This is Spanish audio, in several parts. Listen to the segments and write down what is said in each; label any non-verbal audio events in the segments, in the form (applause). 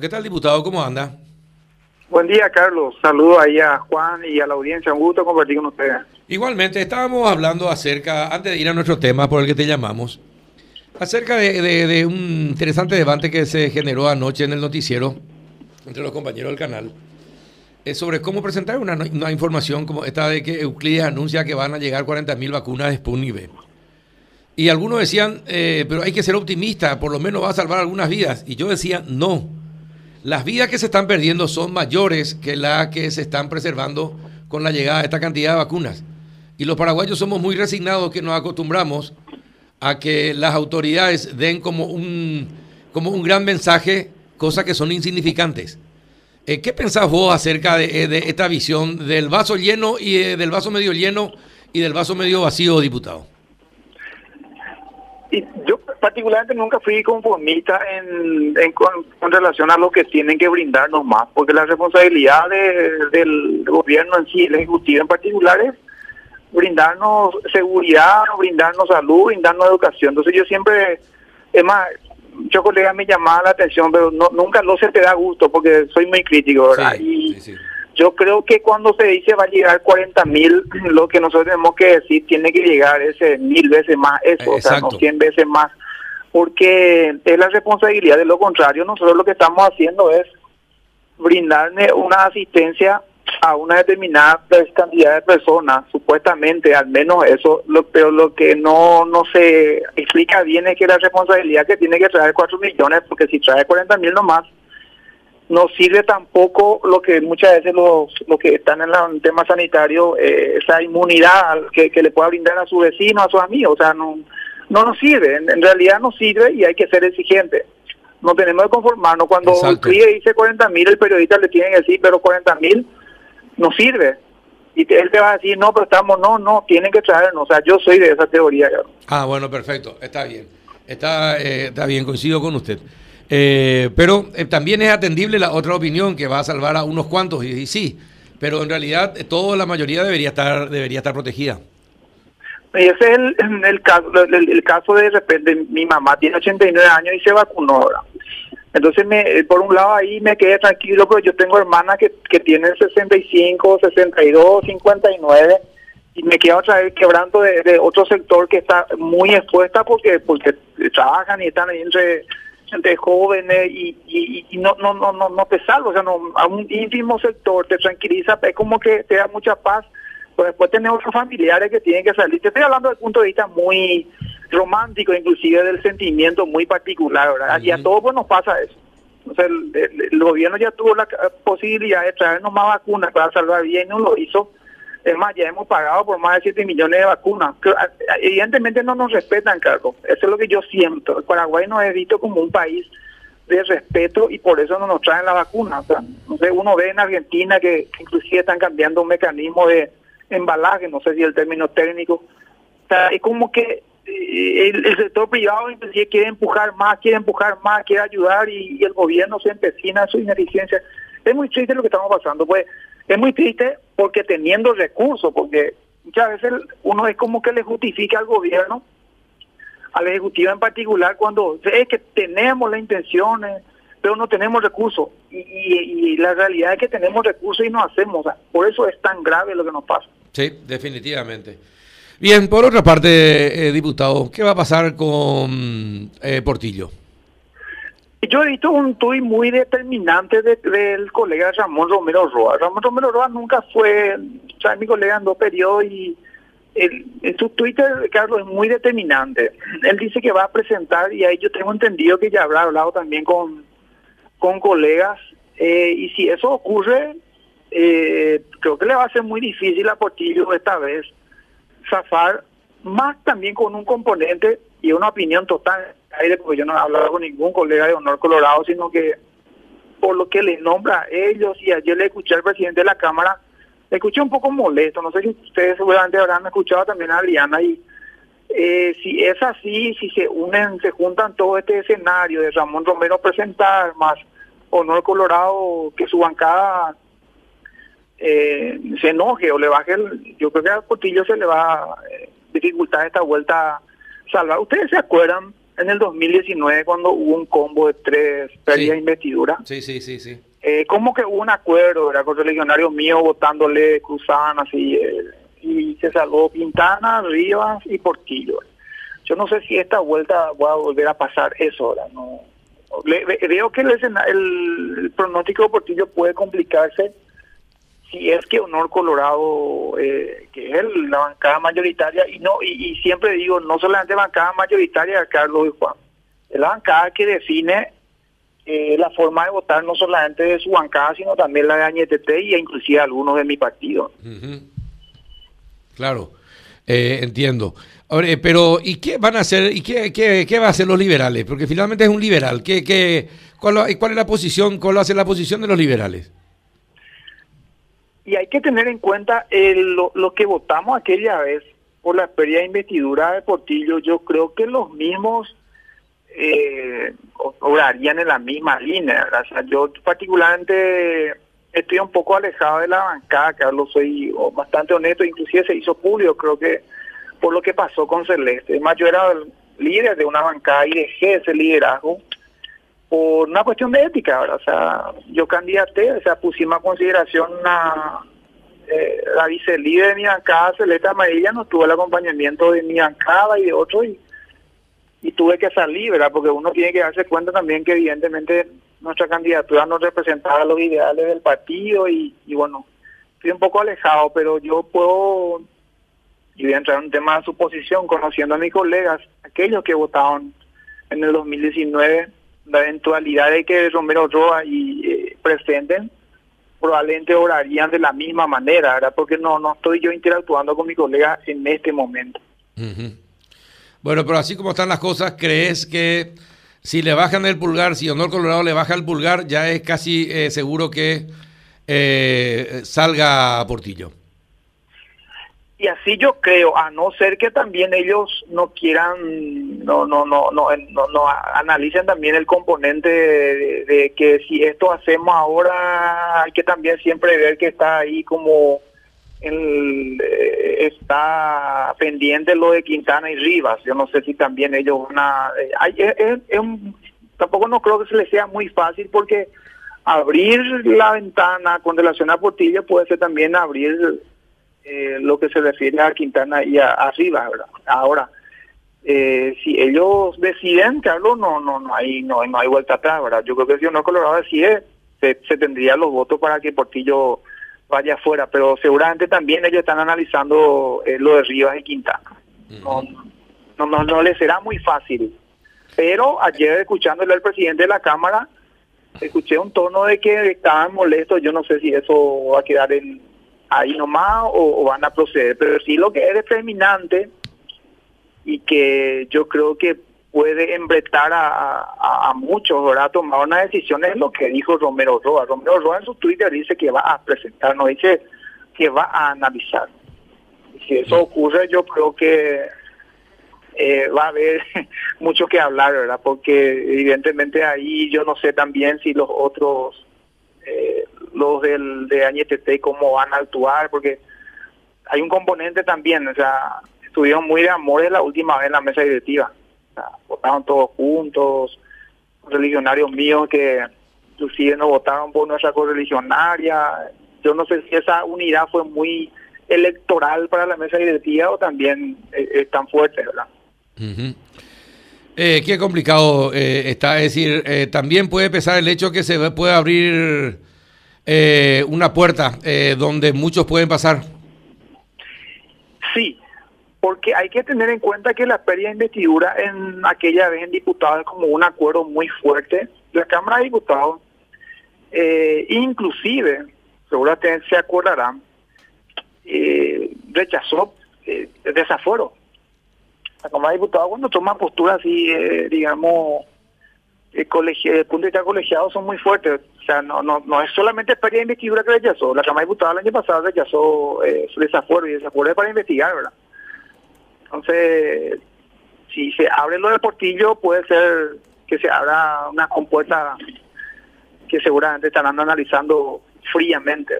¿Qué tal, diputado? ¿Cómo anda? Buen día, Carlos. Saludos ahí a Juan y a la audiencia. Un gusto compartir con ustedes. Igualmente, estábamos hablando acerca, antes de ir a nuestro tema por el que te llamamos, acerca de, un interesante debate que se generó anoche en el noticiero entre los compañeros del canal eh, sobre cómo presentar una, información como esta de que Euclides anuncia que van a llegar 40.000 vacunas de Sputnik V. Y algunos decían, eh, pero hay que ser optimista, por lo menos va a salvar algunas vidas. Y yo decía, no las vidas que se están perdiendo son mayores que las que se están preservando con la llegada de esta cantidad de vacunas. Y los paraguayos somos muy resignados que nos acostumbramos a que las autoridades den como un, como un gran mensaje cosas que son insignificantes. Eh, ¿Qué pensás vos acerca de, eh, esta visión del vaso lleno y eh, del vaso medio lleno y del vaso medio vacío, diputado? Y yo particularmente nunca fui conformista en, con, relación a lo que tienen que brindarnos más, porque la responsabilidad del gobierno en sí, el ejecutivo en particular, es brindarnos seguridad, brindarnos salud, brindarnos educación. Entonces yo siempre, es más, muchos colegas me llamaban la atención, pero no, nunca no se te da gusto porque soy muy crítico, ¿verdad? y yo creo que cuando se dice va a llegar 40 mil, lo que nosotros tenemos que decir tiene que llegar ese mil veces más, eso, o sea, no 100 veces más porque es la responsabilidad de lo contrario. Nosotros lo que estamos haciendo es brindarle una asistencia a una determinada cantidad de personas, supuestamente, al menos eso, lo, pero lo que no, no se explica bien es que la responsabilidad que tiene que traer 4 millones, porque si trae 40 mil nomás, no sirve tampoco lo que muchas veces los, los que están en el tema sanitario, eh, esa inmunidad que, que le pueda brindar a su vecino, a sus amigos, o sea, no no nos sirve, en, realidad no sirve y hay que ser exigente. No tenemos que conformarnos. Cuando el CRIE dice 40 mil, el periodista le tiene que decir, pero 40 mil no sirve. Y él te va a decir, no, pero estamos, no, no, tienen que traernos. O sea, yo soy de esa teoría. Ah, bueno, perfecto, está bien. Está, eh, está bien, coincido con usted. Eh, pero eh, también es atendible la otra opinión que va a salvar a unos cuantos, y, y sí, pero en realidad toda la mayoría debería estar, debería estar protegida. Ese es el, el caso el, caso de repente mi mamá tiene 89 años y se vacunó ahora. Entonces, me, por un lado ahí me quedé tranquilo, pero yo tengo hermanas que, que tienen 65, 62, 59 y me quedo otra vez quebrando de, otro sector que está muy expuesta porque porque trabajan y están ahí entre entre jóvenes y, y, no, no no no no te salvo, o sea, no, a un ínfimo sector te tranquiliza, es como que te da mucha paz pues después tenemos otros familiares que tienen que salir. Te estoy hablando desde el punto de vista muy romántico, inclusive del sentimiento muy particular, ¿verdad? Y a todos pues nos pasa eso. O sea, el, gobierno ya tuvo la posibilidad de traernos más vacunas para salvar bien, no lo hizo. Es más, ya hemos pagado por más de 7 millones de vacunas. Evidentemente no nos respetan, Carlos. Eso es lo que yo siento. El Paraguay no es visto como un país de respeto y por eso no nos traen la vacuna. O sea, no sé, uno ve en Argentina que inclusive están cambiando un mecanismo de embalaje, no sé si el término técnico. Es como que eh, el, sector privado quiere empujar más, quiere empujar más, quiere ayudar y, el gobierno se empecina en su ineficiencia. Es muy triste lo que estamos pasando, pues es muy triste porque teniendo recursos, porque muchas veces uno es como que le justifica al gobierno, al ejecutivo en particular, cuando es que tenemos las intenciones, pero no tenemos recursos. Y, y, la realidad es que tenemos recursos y no hacemos. por eso es tan grave lo que nos pasa. Sí, definitivamente. Bien, por otra parte, eh, diputado, ¿qué va a pasar con eh, Portillo? Yo he visto un tuit muy determinante del colega Ramón Romero Roa. Ramón Romero Roa nunca fue, o sea, mi colega en dos periodos y en su Twitter, Carlos, es muy determinante. Él dice que va a presentar, y ahí yo tengo entendido que ya habrá hablado también con, con colegas, eh, y si eso ocurre, eh, creo que le va a ser muy difícil a Portillo esta vez zafar, más también con un componente y una opinión total, porque yo no he hablado con ningún colega de Honor Colorado, sino que por lo que le nombra a ellos, y ayer le escuché al presidente de la Cámara, le escuché un poco molesto, no sé si ustedes seguramente habrán escuchado también a Adriana, y eh, si es así, si se unen, se juntan todo este escenario de Ramón Romero presentar, más Honor Colorado, que su bancada eh, se enoje o le baje, el, yo creo que a Portillo se le va a eh, dificultar esta vuelta salvar. Ustedes se acuerdan en el 2019 cuando hubo un combo de tres pérdidas de investidura. Sí, sí, sí, sí. Eh, como que hubo un acuerdo, era con los legionarios míos votándole, cruzaban así, eh, y se salvó Quintana, Rivas y Portillo. Yo no sé si esta vuelta va a volver a pasar eso ahora, no. veo que el, el, pronóstico de Portillo puede complicarse si es que Honor Colorado, eh, que es la bancada mayoritaria, y no y, siempre digo, no solamente bancada mayoritaria Carlos y Juan, es la bancada que define eh, la forma de votar no solamente de su bancada, sino también la de AñTT y inclusive algunos de mi partido. Claro, eh, entiendo. pero ¿y qué van a hacer? ¿Y qué, qué, va a hacer los liberales? Porque finalmente es un liberal. ¿Qué, qué, cuál, cuál es la posición? ¿Cuál va a ser la posición de los liberales? Y hay que tener en cuenta lo, que votamos aquella vez por la pérdida de investidura de Portillo. Yo creo que los mismos eh, obrarían en la misma línea. O sea, yo particularmente estoy un poco alejado de la bancada, Carlos, soy bastante honesto, inclusive se hizo público, creo que por lo que pasó con Celeste. Además, yo era el líder de una bancada y dejé ese liderazgo por una cuestión de ética, ¿verdad? O sea, yo candidaté, o sea, pusimos a consideración una, eh, la vicelíder de mi bancada, Celeste Amarilla, no tuvo el acompañamiento de mi bancada y de otros y, y tuve que salir, ¿verdad? Porque uno tiene que darse cuenta también que evidentemente nuestra candidatura no representaba los ideales del partido y, y bueno, estoy un poco alejado, pero yo puedo, y voy a entrar en un tema de suposición, conociendo a mis colegas, aquellos que votaron en el 2019 la eventualidad de que Romero Roa y eh, probablemente orarían de la misma manera, ¿verdad? Porque no, no estoy yo interactuando con mi colega en este momento. Bueno, pero así como están las cosas, ¿crees que si le bajan el pulgar, si Honor Colorado le baja el pulgar, ya es casi eh, seguro que eh, salga Portillo? Y así yo creo a no ser que también ellos no quieran no no no no no, analicen también el componente de, que si esto hacemos ahora hay que también siempre ver que está ahí como el, eh, está pendiente lo de Quintana y Rivas. Yo no sé si también ellos van a eh, tampoco no creo que se les sea muy fácil porque abrir la ventana con relación a Portillo puede ser también abrir eh, lo que se refiere a Quintana y a, arriba, ¿verdad? Ahora, eh, si ellos deciden, Carlos, no, no, no hay, no, no hay vuelta atrás, ¿verdad? Yo creo que si uno Colorado decide, se, se tendría los votos para que Portillo vaya afuera, pero seguramente también ellos están analizando eh, lo de Rivas y Quintana. no, no, no, no les será muy fácil. Pero ayer escuchándole al presidente de la Cámara, escuché un tono de que estaban molestos, yo no sé si eso va a quedar en, ahí nomás o, van a proceder. Pero sí lo que es determinante y que yo creo que puede embretar a, a, muchos a tomar una decisión es lo que dijo Romero Roa. Romero Roa en su Twitter dice que va a presentar, no dice que va a analizar. si eso ocurre, yo creo que eh, va a haber (laughs) mucho que hablar, ¿verdad? Porque evidentemente ahí yo no sé también si los otros los del, de cómo van a actuar, porque hay un componente también, o sea, estuvieron muy de amores la última vez en la mesa directiva. Votaron todos juntos, religionarios míos que inclusive no votaron por nuestra correligionaria. Yo no sé si esa unidad fue muy electoral para la mesa directiva o también eh, es tan fuerte, ¿verdad? Eh, qué complicado eh, está, es decir, también puede pesar el hecho que se puede abrir eh, una puerta eh, donde muchos pueden pasar. Sí, porque hay que tener en cuenta que la pérdida de investidura en aquella vez en diputados es como un acuerdo muy fuerte. La Cámara de Diputados, eh, inclusive, seguramente se acordarán, eh, rechazó el desafuero. La Cámara de Diputados cuando toma postura así, digamos, el, el punto de vista colegiado son muy fuertes. O sea, no, no, no es solamente pérdida de investidura que rechazó. La Cámara de Diputados el año pasado rechazó eh, su desafuero y desafuero es para investigar, ¿verdad? Entonces, si se abre lo de Portillo, puede ser que se abra una compuesta que seguramente estarán analizando fríamente.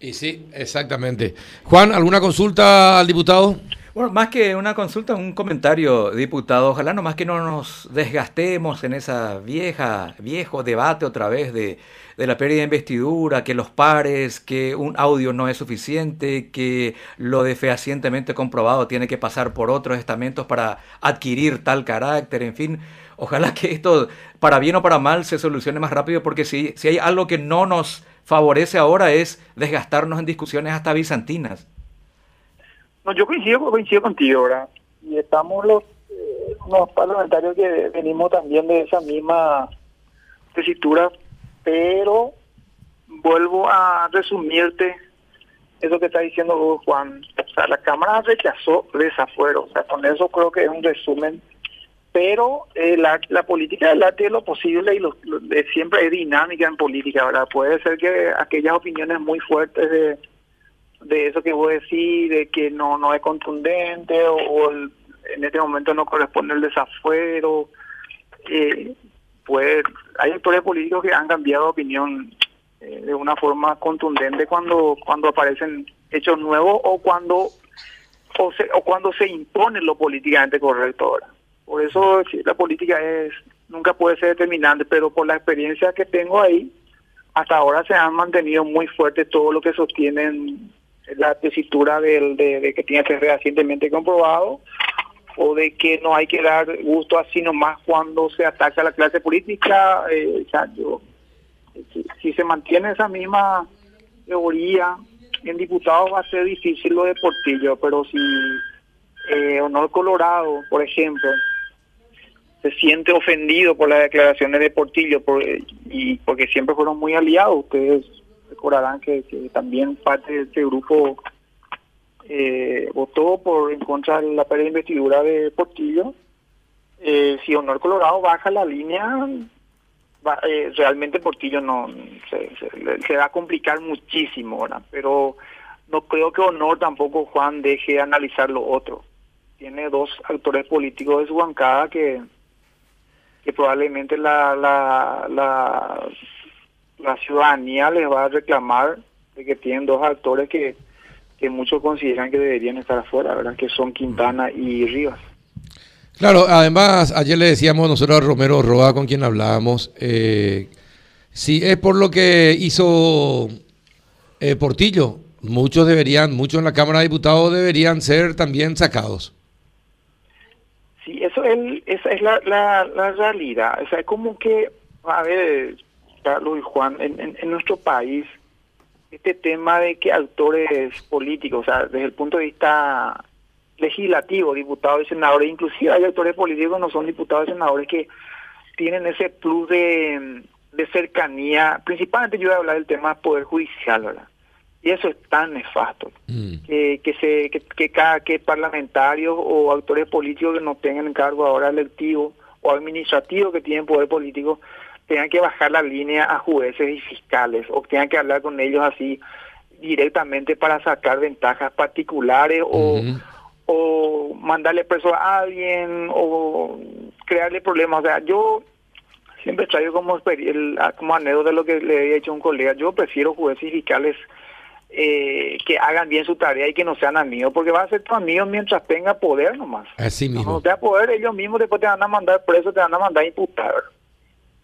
Y sí, exactamente. Juan, ¿alguna consulta al diputado? Bueno, más que una consulta, un comentario, diputado. Ojalá no más que no nos desgastemos en esa vieja, viejo debate otra vez de, de la pérdida de investidura, que los pares, que un audio no es suficiente, que lo de fehacientemente comprobado tiene que pasar por otros estamentos para adquirir tal carácter, en fin. Ojalá que esto, para bien o para mal, se solucione más rápido, porque si, si hay algo que no nos favorece ahora es desgastarnos en discusiones hasta bizantinas. Yo coincido, coincido contigo, ¿verdad? Y estamos los, eh, parlamentarios que venimos también de esa misma tesitura, pero vuelvo a resumirte eso que está diciendo Juan. O sea, la Cámara rechazó desafuero. O sea, con eso creo que es un resumen. Pero eh, la, la política del arte es lo posible y lo, siempre es dinámica en política, ¿verdad? Puede ser que aquellas opiniones muy fuertes de de eso que voy a decir, de que no no es contundente o, en este momento no corresponde el desafuero. Eh, pues hay actores políticos que han cambiado de opinión eh, de una forma contundente cuando cuando aparecen hechos nuevos o cuando o, o cuando se impone lo políticamente correcto ahora. Por eso la política es nunca puede ser determinante, pero por la experiencia que tengo ahí, hasta ahora se han mantenido muy fuertes todo lo que sostienen la tesitura del, de, que tiene que ser recientemente comprobado o de que no hay que dar gusto así nomás cuando se ataca a la clase política. Eh, si, se mantiene esa misma teoría en diputados va a ser difícil lo de Portillo, pero si eh, Honor Colorado, por ejemplo, se siente ofendido por las declaraciones de Portillo por, y porque siempre fueron muy aliados, ustedes recordarán que, también parte de este grupo eh, votó por en contra de la pérdida de investidura de Portillo. Eh, si Honor Colorado baja la línea, eh, realmente Portillo no se, va a complicar muchísimo, pero no creo que Honor tampoco Juan deje de analizar lo otro. Tiene dos actores políticos de su bancada que que probablemente la, la, la la ciudadanía les va a reclamar de que tienen dos actores que, que muchos consideran que deberían estar afuera, ¿verdad? Que son Quintana y Rivas. Claro, además, ayer le decíamos nosotros a Romero Roa, con quien hablábamos, eh, si es por lo que hizo eh, Portillo, muchos deberían, muchos en la Cámara de Diputados deberían ser también sacados. Sí, eso es, esa es la, la, la realidad. O sea, es como que, a ver, Carlos y Juan, en, en, nuestro país, este tema de que actores políticos, o sea, desde el punto de vista legislativo, diputados y senadores, inclusive hay actores políticos que no son diputados y senadores que tienen ese plus de, de cercanía, principalmente yo voy a hablar del tema poder judicial, ¿verdad? Y eso es tan nefasto, mm. que, que, se, que, que cada que parlamentarios o actores políticos que no tengan cargo ahora electivo o administrativo que tienen poder político tengan que bajar la línea a jueces y fiscales o tengan que hablar con ellos así directamente para sacar ventajas particulares o, o mandarle preso a alguien o crearle problemas. O sea, yo siempre traigo como, el, como anécdota de lo que le había dicho un colega. Yo prefiero jueces y fiscales eh, que hagan bien su tarea y que no sean amigos, porque va a ser tu amigo mientras tenga poder nomás. Así mismo. No te poder, ellos mismos después te van a mandar preso, te van a mandar imputar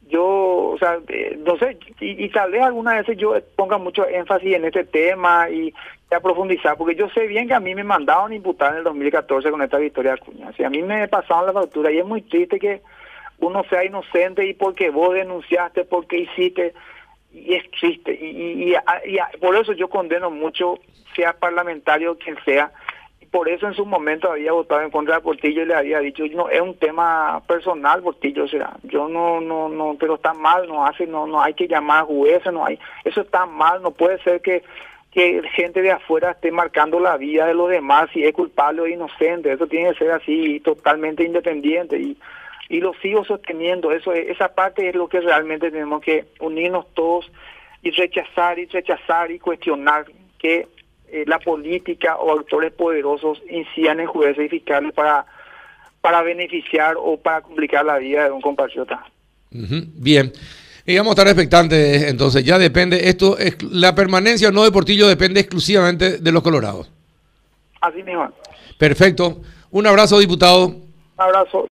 yo, o sea, eh, no sé, y, tal vez algunas veces yo ponga mucho énfasis en este tema y, a profundizar, porque yo sé bien que a mí me mandaron imputar en el 2014 con esta victoria de Acuña. O a mí me pasaron la factura y es muy triste que uno sea inocente y porque vos denunciaste, porque hiciste, y es triste. Y, y por eso yo condeno mucho, sea parlamentario quien sea, por eso en su momento había votado en contra de Portillo y le había dicho, no, es un tema personal Portillo, o sea, yo no, no, no, pero está mal, no hace, no, no hay que llamar a jueces, no hay, eso está mal, no puede ser que, que gente de afuera esté marcando la vida de los demás si es culpable o inocente, eso tiene que ser así, totalmente independiente y, y lo sigo sosteniendo, eso esa parte es lo que realmente tenemos que unirnos todos y rechazar y rechazar y cuestionar que eh, la política o actores poderosos incidan en jueces y fiscales para, para beneficiar o para complicar la vida de un compatriota. Bien. Y vamos a estar expectantes, entonces ya depende, esto es, la permanencia o no de Portillo depende exclusivamente de los colorados. Así mismo. Perfecto. Un abrazo, diputado. Un abrazo.